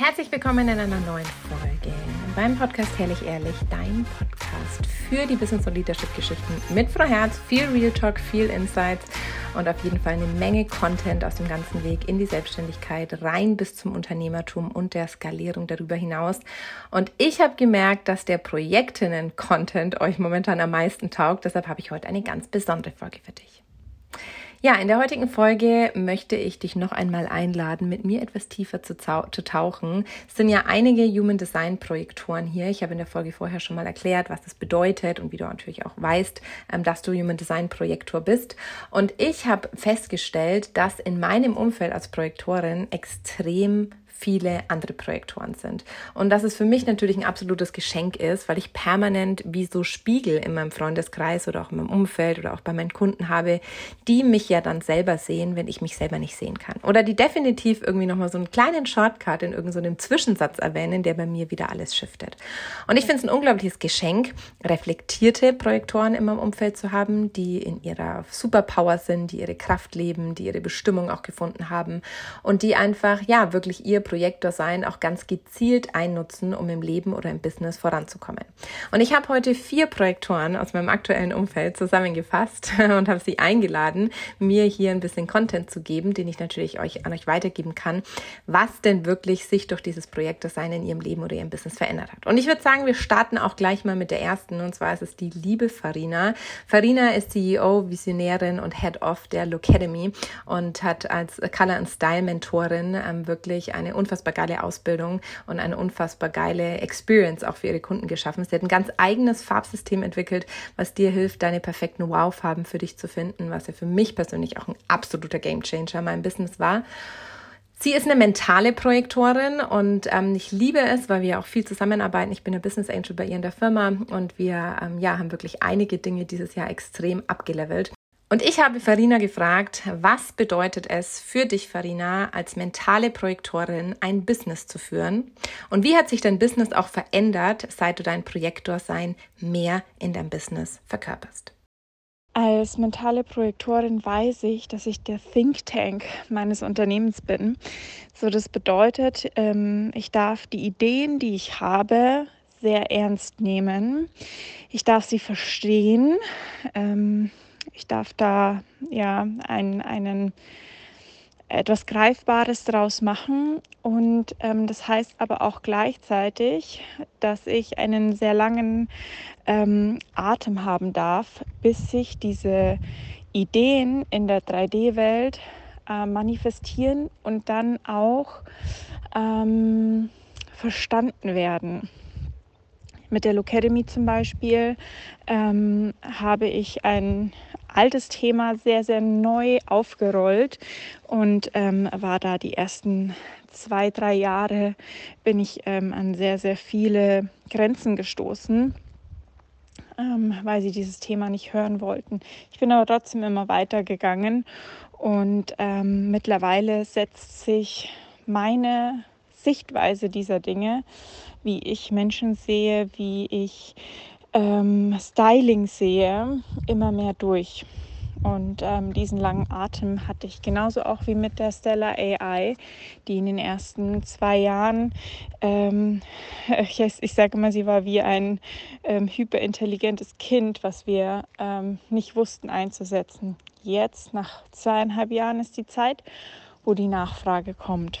Herzlich willkommen in einer neuen Folge beim Podcast Herrlich Ehrlich, dein Podcast für die Business- und Leadership-Geschichten mit Frau Herz. Viel Real Talk, viel Insights und auf jeden Fall eine Menge Content aus dem ganzen Weg in die Selbstständigkeit, rein bis zum Unternehmertum und der Skalierung darüber hinaus. Und ich habe gemerkt, dass der Projektinnen-Content euch momentan am meisten taugt. Deshalb habe ich heute eine ganz besondere Folge für dich. Ja, in der heutigen Folge möchte ich dich noch einmal einladen, mit mir etwas tiefer zu, zu, tauchen. Es sind ja einige Human Design Projektoren hier. Ich habe in der Folge vorher schon mal erklärt, was das bedeutet und wie du natürlich auch weißt, ähm, dass du Human Design Projektor bist. Und ich habe festgestellt, dass in meinem Umfeld als Projektorin extrem viele andere Projektoren sind. Und dass es für mich natürlich ein absolutes Geschenk ist, weil ich permanent wie so Spiegel in meinem Freundeskreis oder auch in meinem Umfeld oder auch bei meinen Kunden habe, die mich ja dann selber sehen, wenn ich mich selber nicht sehen kann. Oder die definitiv irgendwie nochmal so einen kleinen Shortcut in irgendeinem so Zwischensatz erwähnen, der bei mir wieder alles shiftet. Und ich finde es ein unglaubliches Geschenk, reflektierte Projektoren in meinem Umfeld zu haben, die in ihrer Superpower sind, die ihre Kraft leben, die ihre Bestimmung auch gefunden haben und die einfach, ja, wirklich ihr Projektor sein auch ganz gezielt einnutzen, um im Leben oder im Business voranzukommen. Und ich habe heute vier Projektoren aus meinem aktuellen Umfeld zusammengefasst und habe sie eingeladen, mir hier ein bisschen Content zu geben, den ich natürlich euch an euch weitergeben kann, was denn wirklich sich durch dieses Projektorsein in ihrem Leben oder ihrem Business verändert hat. Und ich würde sagen, wir starten auch gleich mal mit der ersten und zwar ist es die liebe Farina. Farina ist CEO, Visionärin und Head of der Locademy und hat als Color and Style Mentorin ähm, wirklich eine unfassbar geile Ausbildung und eine unfassbar geile Experience auch für ihre Kunden geschaffen. Sie hat ein ganz eigenes Farbsystem entwickelt, was dir hilft, deine perfekten Wow-Farben für dich zu finden, was ja für mich persönlich auch ein absoluter Gamechanger in meinem Business war. Sie ist eine mentale Projektorin und ähm, ich liebe es, weil wir auch viel zusammenarbeiten. Ich bin eine Business Angel bei ihr in der Firma und wir ähm, ja, haben wirklich einige Dinge dieses Jahr extrem abgelevelt. Und ich habe Farina gefragt, was bedeutet es für dich, Farina, als mentale Projektorin ein Business zu führen? Und wie hat sich dein Business auch verändert, seit du dein Projektorsein mehr in deinem Business verkörperst? Als mentale Projektorin weiß ich, dass ich der Think Tank meines Unternehmens bin. So, das bedeutet, ähm, ich darf die Ideen, die ich habe, sehr ernst nehmen. Ich darf sie verstehen. Ich darf da ja einen, einen etwas Greifbares daraus machen. Und ähm, das heißt aber auch gleichzeitig, dass ich einen sehr langen ähm, Atem haben darf, bis sich diese Ideen in der 3D-Welt äh, manifestieren und dann auch ähm, verstanden werden. Mit der Locademy zum Beispiel ähm, habe ich ein altes Thema sehr, sehr neu aufgerollt und ähm, war da die ersten zwei, drei Jahre bin ich ähm, an sehr, sehr viele Grenzen gestoßen, ähm, weil sie dieses Thema nicht hören wollten. Ich bin aber trotzdem immer weitergegangen und ähm, mittlerweile setzt sich meine Sichtweise dieser Dinge, wie ich Menschen sehe, wie ich ähm, Styling sehe, immer mehr durch. Und ähm, diesen langen Atem hatte ich genauso auch wie mit der Stella AI, die in den ersten zwei Jahren, ähm, ich, ich, sage immer, sie war wie ein ähm, hyperintelligentes Kind, was wir ähm, nicht wussten einzusetzen. Jetzt, nach zweieinhalb Jahren, ist die Zeit, wo die Nachfrage kommt.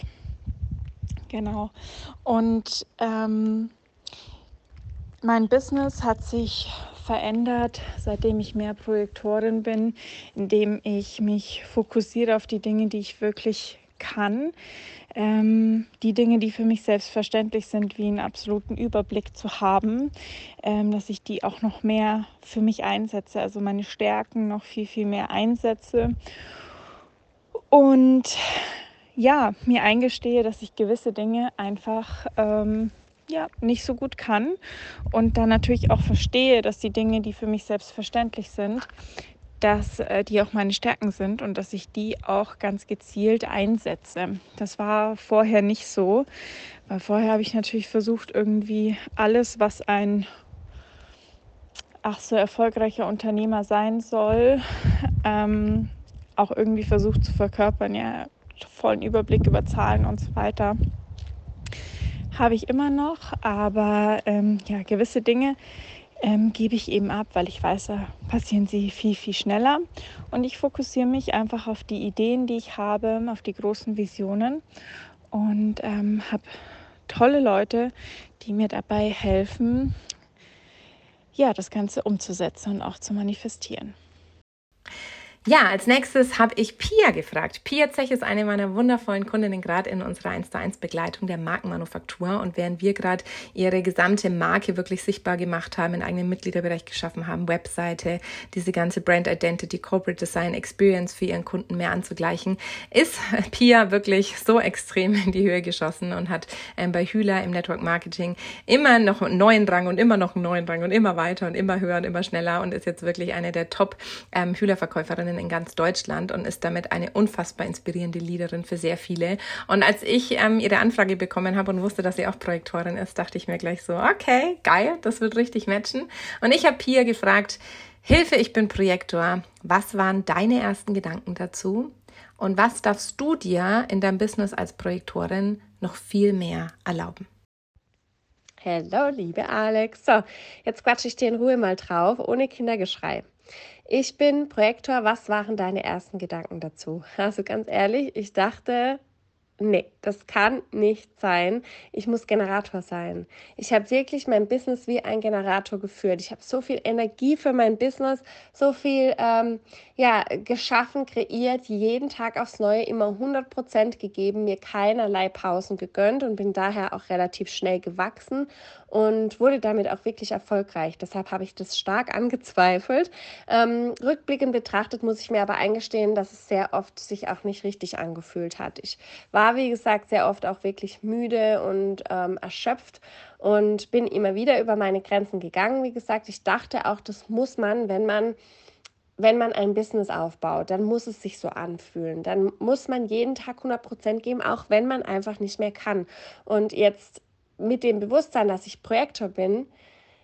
Genau. Und ähm, mein Business hat sich verändert, seitdem ich mehr Projektorin bin, indem ich mich fokussiere auf die Dinge, die ich wirklich kann. Ähm, die Dinge, die für mich selbstverständlich sind, wie einen absoluten Überblick zu haben, ähm, dass ich die auch noch mehr für mich einsetze, also meine Stärken noch viel, viel mehr einsetze. Und ja, mir eingestehe, dass ich gewisse Dinge einfach ähm, ja, nicht so gut kann und dann natürlich auch verstehe, dass die Dinge, die für mich selbstverständlich sind, dass äh, die auch meine Stärken sind und dass ich die auch ganz gezielt einsetze. Das war vorher nicht so, weil vorher habe ich natürlich versucht, irgendwie alles, was ein ach so erfolgreicher Unternehmer sein soll, ähm, auch irgendwie versucht zu verkörpern, ja, vollen Überblick über Zahlen und so weiter. Habe ich immer noch, aber ähm, ja, gewisse Dinge ähm, gebe ich eben ab, weil ich weiß, da passieren sie viel, viel schneller. Und ich fokussiere mich einfach auf die Ideen, die ich habe, auf die großen Visionen und ähm, habe tolle Leute, die mir dabei helfen, ja, das Ganze umzusetzen und auch zu manifestieren. Ja, als nächstes habe ich Pia gefragt. Pia Zech ist eine meiner wundervollen Kundinnen gerade in unserer 1 zu 1 Begleitung der Markenmanufaktur. Und während wir gerade ihre gesamte Marke wirklich sichtbar gemacht haben, einen eigenen Mitgliederbereich geschaffen haben, Webseite, diese ganze Brand Identity, Corporate Design Experience für ihren Kunden mehr anzugleichen, ist Pia wirklich so extrem in die Höhe geschossen und hat ähm, bei Hühler im Network Marketing immer noch einen neuen Rang und immer noch einen neuen Rang und immer weiter und immer höher und immer schneller und ist jetzt wirklich eine der Top ähm, in ganz Deutschland und ist damit eine unfassbar inspirierende Leaderin für sehr viele. Und als ich ähm, ihre Anfrage bekommen habe und wusste, dass sie auch Projektorin ist, dachte ich mir gleich so, okay, geil, das wird richtig matchen. Und ich habe Pia gefragt, Hilfe, ich bin Projektor. Was waren deine ersten Gedanken dazu? Und was darfst du dir in deinem Business als Projektorin noch viel mehr erlauben? Hallo, liebe Alex. So, jetzt quatsche ich dir in Ruhe mal drauf, ohne Kindergeschrei. Ich bin Projektor. Was waren deine ersten Gedanken dazu? Also ganz ehrlich, ich dachte, nee, das kann nicht sein. Ich muss Generator sein. Ich habe wirklich mein Business wie ein Generator geführt. Ich habe so viel Energie für mein Business, so viel ähm, ja, geschaffen, kreiert, jeden Tag aufs Neue immer 100 Prozent gegeben, mir keinerlei Pausen gegönnt und bin daher auch relativ schnell gewachsen und wurde damit auch wirklich erfolgreich. Deshalb habe ich das stark angezweifelt. Ähm, rückblickend betrachtet muss ich mir aber eingestehen, dass es sehr oft sich auch nicht richtig angefühlt hat. Ich war, wie gesagt, sehr oft auch wirklich müde und ähm, erschöpft und bin immer wieder über meine Grenzen gegangen. Wie gesagt, ich dachte auch, das muss man, wenn man wenn man ein Business aufbaut, dann muss es sich so anfühlen. Dann muss man jeden Tag 100 Prozent geben, auch wenn man einfach nicht mehr kann. Und jetzt mit dem Bewusstsein, dass ich Projektor bin,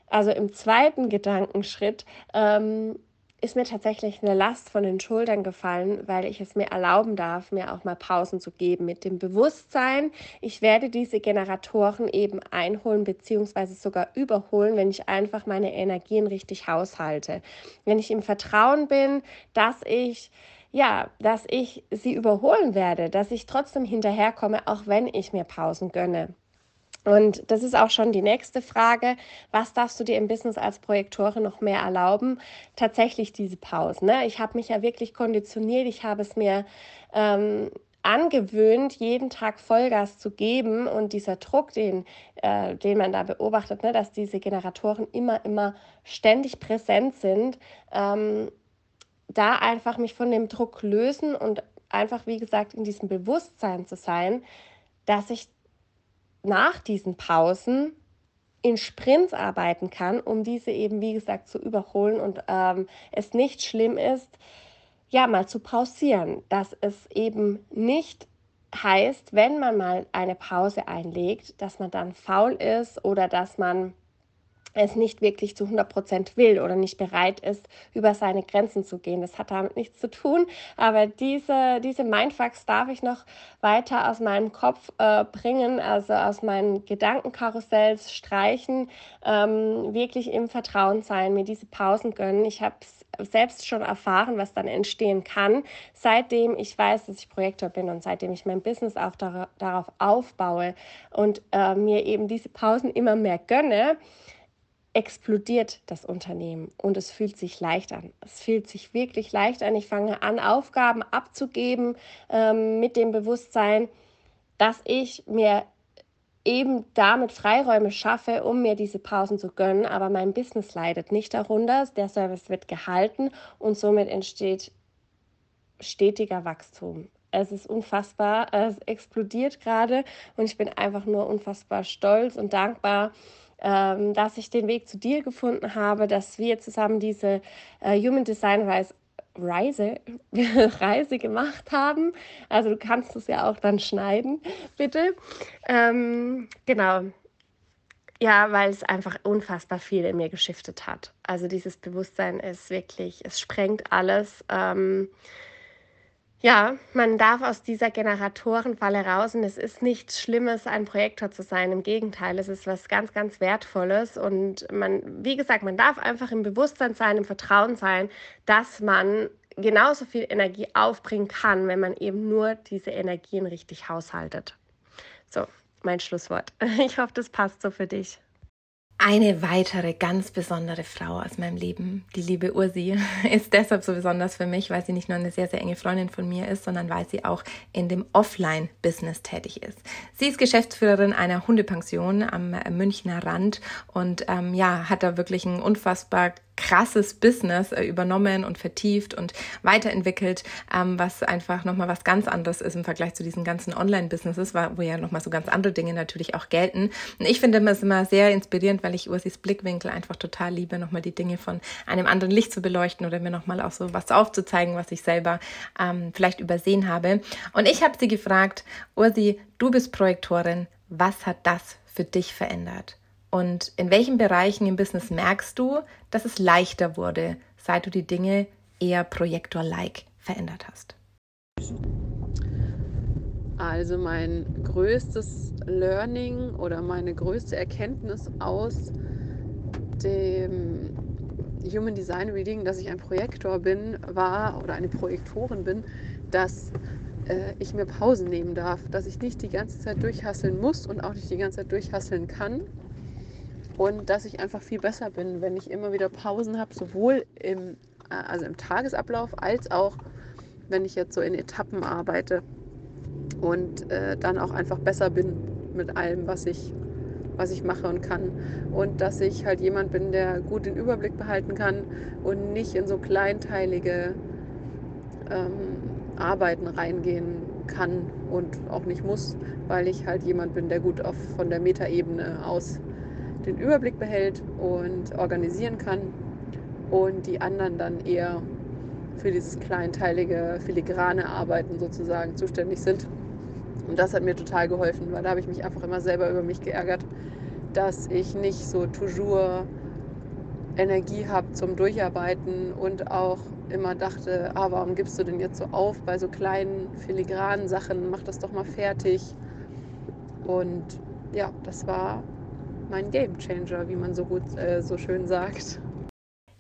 also im zweiten Gedankenschritt, ähm, ist mir tatsächlich eine Last von den Schultern gefallen, weil ich es mir erlauben darf, mir auch mal Pausen zu geben. Mit dem Bewusstsein, ich werde diese Generatoren eben einholen bzw. sogar überholen, wenn ich einfach meine Energien richtig haushalte. Wenn ich im Vertrauen bin, dass ich ja, dass ich sie überholen werde, dass ich trotzdem hinterherkomme, auch wenn ich mir Pausen gönne. Und das ist auch schon die nächste Frage. Was darfst du dir im Business als Projektorin noch mehr erlauben? Tatsächlich diese Pausen. Ne? Ich habe mich ja wirklich konditioniert. Ich habe es mir ähm, angewöhnt, jeden Tag Vollgas zu geben. Und dieser Druck, den, äh, den man da beobachtet, ne? dass diese Generatoren immer, immer ständig präsent sind, ähm, da einfach mich von dem Druck lösen und einfach, wie gesagt, in diesem Bewusstsein zu sein, dass ich nach diesen Pausen in Sprints arbeiten kann, um diese eben, wie gesagt, zu überholen und ähm, es nicht schlimm ist, ja, mal zu pausieren, dass es eben nicht heißt, wenn man mal eine Pause einlegt, dass man dann faul ist oder dass man es nicht wirklich zu 100 Prozent will oder nicht bereit ist, über seine Grenzen zu gehen. Das hat damit nichts zu tun, aber diese, diese Mindfucks darf ich noch weiter aus meinem Kopf äh, bringen, also aus meinen Gedankenkarussells streichen, ähm, wirklich im Vertrauen sein, mir diese Pausen gönnen. Ich habe selbst schon erfahren, was dann entstehen kann, seitdem ich weiß, dass ich Projektor bin und seitdem ich mein Business auch dar darauf aufbaue und äh, mir eben diese Pausen immer mehr gönne explodiert das Unternehmen und es fühlt sich leicht an. Es fühlt sich wirklich leicht an. Ich fange an, Aufgaben abzugeben ähm, mit dem Bewusstsein, dass ich mir eben damit Freiräume schaffe, um mir diese Pausen zu gönnen, aber mein Business leidet nicht darunter. Der Service wird gehalten und somit entsteht stetiger Wachstum. Es ist unfassbar, es explodiert gerade und ich bin einfach nur unfassbar stolz und dankbar, ähm, dass ich den Weg zu dir gefunden habe, dass wir zusammen diese äh, Human Design Reise Reise, Reise gemacht haben. Also du kannst es ja auch dann schneiden, bitte. Ähm, genau. Ja, weil es einfach unfassbar viel in mir geschiftet hat. Also dieses Bewusstsein ist wirklich, es sprengt alles. Ähm, Ja, man darf aus dieser Generatorenfalle raus und es ist nichts Schlimmes, ein Projektor zu sein. Im Gegenteil, es ist was ganz, ganz Wertvolles und man, wie gesagt, man darf einfach im Bewusstsein sein, im Vertrauen sein, dass man genauso viel Energie aufbringen kann, wenn man eben nur diese Energien richtig haushaltet. So, mein Schlusswort. Ich hoffe, das passt so für dich. Eine weitere ganz besondere Frau aus meinem Leben, die liebe Ursi, ist deshalb so besonders für mich, weil sie nicht nur eine sehr, sehr enge Freundin von mir ist, sondern weil sie auch in dem Offline-Business tätig ist. Sie ist Geschäftsführerin einer Hundepension am Münchner Rand und ähm, ja, hat da wirklich ein unfassbar krasses Business äh, übernommen und vertieft und weiterentwickelt, ähm, was einfach nochmal was ganz anderes ist im Vergleich zu diesen ganzen Online-Businesses, wo ja nochmal so ganz andere Dinge natürlich auch gelten. Und ich finde es immer sehr inspirierend, weil ich Ursis Blickwinkel einfach total liebe, nochmal die Dinge von einem anderen Licht zu beleuchten oder mir nochmal auch so was aufzuzeigen, was ich selber ähm, vielleicht übersehen habe. Und ich habe sie gefragt, Ursi, du bist Projektorin, was hat das für dich verändert? Und in welchen Bereichen im Business merkst du, dass es leichter wurde, seit du die Dinge eher Projektor-like verändert hast? Also mein größtes Learning oder meine größte Erkenntnis aus dem Human Design Reading, dass ich ein Projektor bin, war oder eine Projektorin bin, dass äh, ich mir Pausen nehmen darf, dass ich nicht die ganze Zeit durchhasseln muss und auch nicht die ganze Zeit durchhasseln kann, und dass ich einfach viel besser bin, wenn ich immer wieder Pausen habe, sowohl im, äh, also im Tagesablauf als auch, wenn ich jetzt so in Etappen arbeite und äh, dann auch einfach besser bin mit allem, was ich, was ich mache und kann. Und dass ich halt jemand bin, der gut den Überblick behalten kann und nicht in so kleinteilige ähm, Arbeiten reingehen kann und auch nicht muss, weil ich halt jemand bin, der gut auf, von der Metaebene aus den Überblick behält und organisieren kann und die anderen dann eher für dieses kleinteilige, filigrane Arbeiten sozusagen zuständig sind. Und das hat mir total geholfen, weil da habe ich mich einfach immer selber über mich geärgert, dass ich nicht so toujours Energie habe zum Durcharbeiten und auch immer dachte, ah, warum gibst du denn jetzt so auf bei so kleinen filigranen Sachen, mach das doch mal fertig. Und ja, das war mein Game Changer, wie man so gut äh, so schön sagt.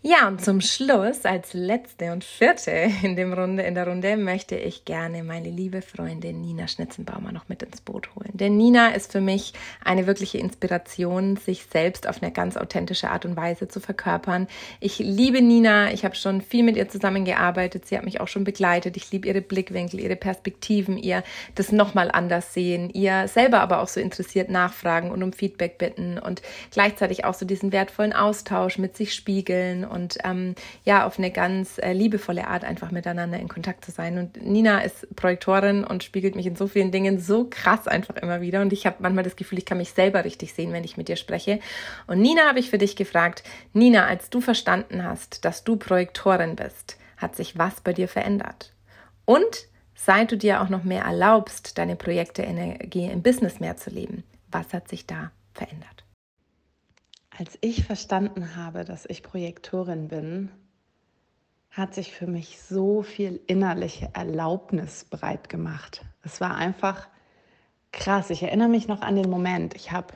Ja, und zum Schluss, als letzte und vierte in, dem Runde, in der Runde, möchte ich gerne meine liebe Freundin Nina Schnitzenbaumer noch mit ins Boot holen. Denn Nina ist für mich eine wirkliche Inspiration, sich selbst auf eine ganz authentische Art und Weise zu verkörpern. Ich liebe Nina, ich habe schon viel mit ihr zusammengearbeitet, sie hat mich auch schon begleitet. Ich liebe ihre Blickwinkel, ihre Perspektiven, ihr das nochmal anders sehen, ihr selber aber auch so interessiert nachfragen und um Feedback bitten und gleichzeitig auch so diesen wertvollen Austausch mit sich spiegeln und ähm, ja, auf eine ganz äh, liebevolle Art einfach miteinander in Kontakt zu sein. Und Nina ist Projektorin und spiegelt mich in so vielen Dingen so krass einfach immer wieder. Und ich habe manchmal das Gefühl, ich kann mich selber richtig sehen, wenn ich mit dir spreche. Und Nina habe ich für dich gefragt, Nina, als du verstanden hast, dass du Projektorin bist, hat sich was bei dir verändert? Und seit du dir auch noch mehr erlaubst, deine Projekte Energie im Business mehr zu leben, was hat sich da verändert? Als ich verstanden habe, dass ich Projektorin bin, hat sich für mich so viel innerliche Erlaubnis breit gemacht. Es war einfach krass. Ich erinnere mich noch an den Moment. Ich habe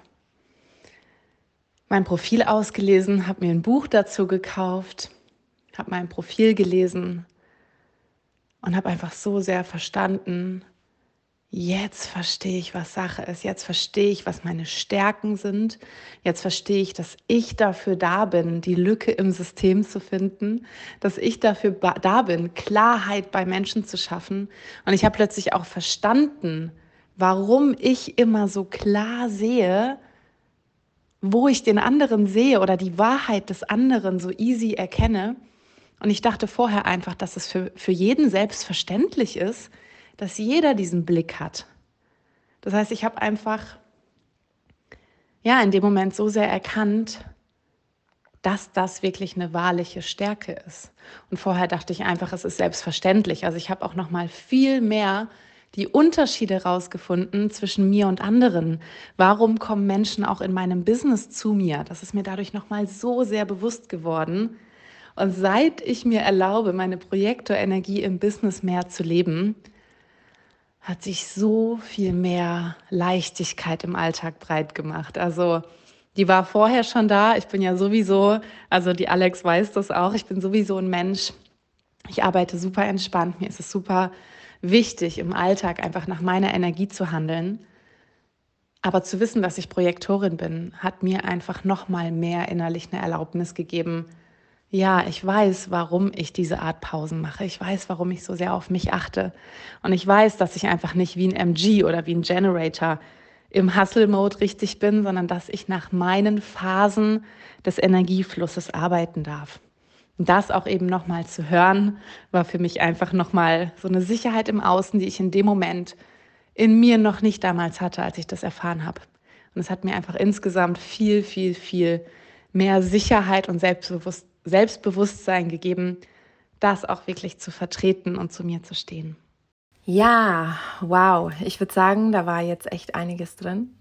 mein Profil ausgelesen, habe mir ein Buch dazu gekauft, habe mein Profil gelesen und habe einfach so sehr verstanden, jetzt verstehe ich, was Sache ist, jetzt verstehe ich, was meine Stärken sind, jetzt verstehe ich, dass ich dafür da bin, die Lücke im System zu finden, dass ich dafür da bin, Klarheit bei Menschen zu schaffen. Und ich habe plötzlich auch verstanden, warum ich immer so klar sehe, wo ich den anderen sehe oder die Wahrheit des anderen so easy erkenne. Und ich dachte vorher einfach, dass es für, für jeden selbstverständlich ist, dass jeder diesen Blick hat. Das heißt, ich habe einfach ja in dem Moment so sehr erkannt, dass das wirklich eine wahrliche Stärke ist. Und vorher dachte ich einfach, es ist selbstverständlich. Also ich habe auch noch mal viel mehr die Unterschiede herausgefunden zwischen mir und anderen. Warum kommen Menschen auch in meinem Business zu mir? Das ist mir dadurch noch mal so sehr bewusst geworden. Und seit ich mir erlaube, meine Projektorenergie im Business mehr zu leben, hat sich so viel mehr Leichtigkeit im Alltag breit gemacht. Also die war vorher schon da. Ich bin ja sowieso, also die Alex weiß das auch, ich bin sowieso ein Mensch. Ich arbeite super entspannt. Mir ist es super wichtig, im Alltag einfach nach meiner Energie zu handeln. Aber zu wissen, dass ich Projektorin bin, hat mir einfach noch mal mehr innerlich eine Erlaubnis gegeben. Ja, ich weiß, warum ich diese Art Pausen mache. Ich weiß, warum ich so sehr auf mich achte. Und ich weiß, dass ich einfach nicht wie ein MG oder wie ein Generator im Hustle-Mode richtig bin, sondern dass ich nach meinen Phasen des Energieflusses arbeiten darf. Und das auch eben nochmal zu hören, war für mich einfach nochmal so eine Sicherheit im Außen, die ich in dem Moment in mir noch nicht damals hatte, als ich das erfahren habe. Und es hat mir einfach insgesamt viel, viel, viel mehr Sicherheit und Selbstbewusst Selbstbewusstsein gegeben, das auch wirklich zu vertreten und zu mir zu stehen. Ja, wow. Ich würde sagen, da war jetzt echt einiges drin.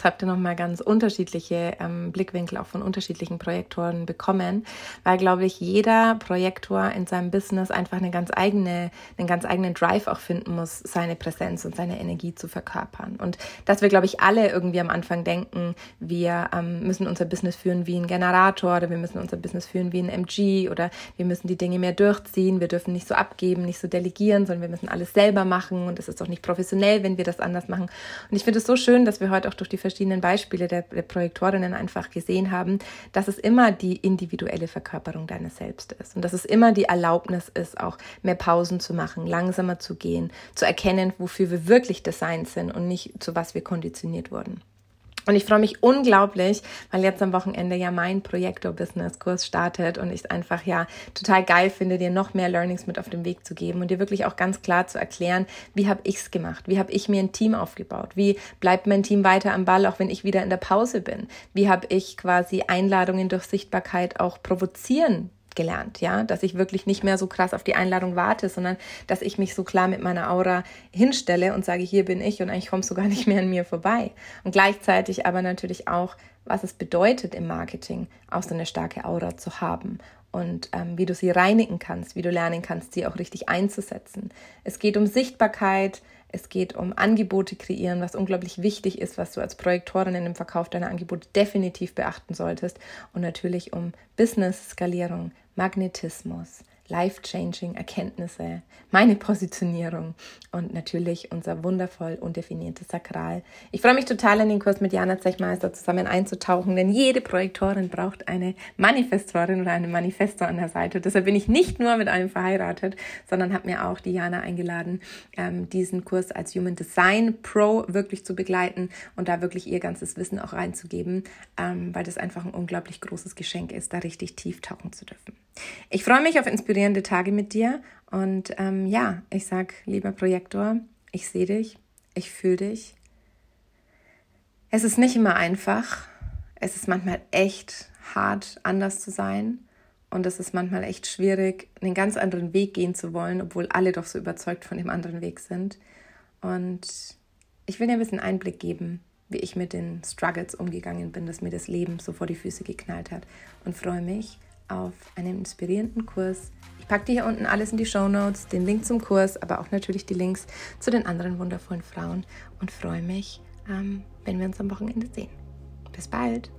Jetzt habt ihr nochmal ganz unterschiedliche ähm, Blickwinkel auch von unterschiedlichen Projektoren bekommen, weil, glaube ich, jeder Projektor in seinem Business einfach eine ganz eigene, einen ganz eigenen Drive auch finden muss, seine Präsenz und seine Energie zu verkörpern. Und dass wir, glaube ich, alle irgendwie am Anfang denken, wir ähm, müssen unser Business führen wie ein Generator oder wir müssen unser Business führen wie ein MG oder wir müssen die Dinge mehr durchziehen, wir dürfen nicht so abgeben, nicht so delegieren, sondern wir müssen alles selber machen und es ist doch nicht professionell, wenn wir das anders machen. Und ich finde es so schön, dass wir heute auch durch die verschiedenen Beispiele der, der Projektorinnen einfach gesehen haben, dass es immer die individuelle Verkörperung deines Selbst ist und dass es immer die Erlaubnis ist, auch mehr Pausen zu machen, langsamer zu gehen, zu erkennen, wofür wir wirklich designt sind und nicht zu was wir konditioniert wurden. Und ich freue mich unglaublich, weil jetzt am Wochenende ja mein Projektor-Business-Kurs startet und ich es einfach ja total geil finde, dir noch mehr Learnings mit auf den Weg zu geben und dir wirklich auch ganz klar zu erklären, wie habe ich es gemacht, wie habe ich mir ein Team aufgebaut, wie bleibt mein Team weiter am Ball, auch wenn ich wieder in der Pause bin, wie habe ich quasi Einladungen durch Sichtbarkeit auch provozieren gelernt, ja, dass ich wirklich nicht mehr so krass auf die Einladung warte, sondern dass ich mich so klar mit meiner Aura hinstelle und sage, hier bin ich und eigentlich kommst du gar nicht mehr an mir vorbei. Und gleichzeitig aber natürlich auch, was es bedeutet im Marketing, auch so eine starke Aura zu haben und ähm, wie du sie reinigen kannst, wie du lernen kannst, sie auch richtig einzusetzen. Es geht um Sichtbarkeit, es geht um Angebote kreieren, was unglaublich wichtig ist, was du als Projektorin in dem Verkauf deiner Angebote definitiv beachten solltest. Und natürlich um Business-Skalierung, Magnetismus, life-changing Erkenntnisse, meine Positionierung und natürlich unser wundervoll undefiniertes Sakral. Ich freue mich total, in den Kurs mit Jana Zechmeister zusammen einzutauchen, denn jede Projektorin braucht eine Manifestorin oder eine Manifestor an der Seite. Deshalb bin ich nicht nur mit einem verheiratet, sondern habe mir auch die Jana eingeladen, ähm, diesen Kurs als Human Design Pro wirklich zu begleiten und da wirklich ihr ganzes Wissen auch reinzugeben, ähm, weil das einfach ein unglaublich großes Geschenk ist, da richtig tief tauchen zu dürfen. Ich freue mich auf inspirierende Tage mit dir und ähm, ja, ich sag, lieber Projektor, ich sehe dich, ich fühle dich. Es ist nicht immer einfach. Es ist manchmal echt hart, anders zu sein. Und es ist manchmal echt schwierig, einen ganz anderen Weg gehen zu wollen, obwohl alle doch so überzeugt von dem anderen Weg sind. Und ich will dir ein bisschen Einblick geben, wie ich mit den Struggles umgegangen bin, dass mir das Leben so vor die Füße geknallt hat. Und freue mich, auf einen inspirierenden Kurs. Ich packe dir hier unten alles in die Show Notes, den Link zum Kurs, aber auch natürlich die Links zu den anderen wundervollen Frauen und freue mich, ähm, wenn wir uns am Wochenende sehen. Bis bald!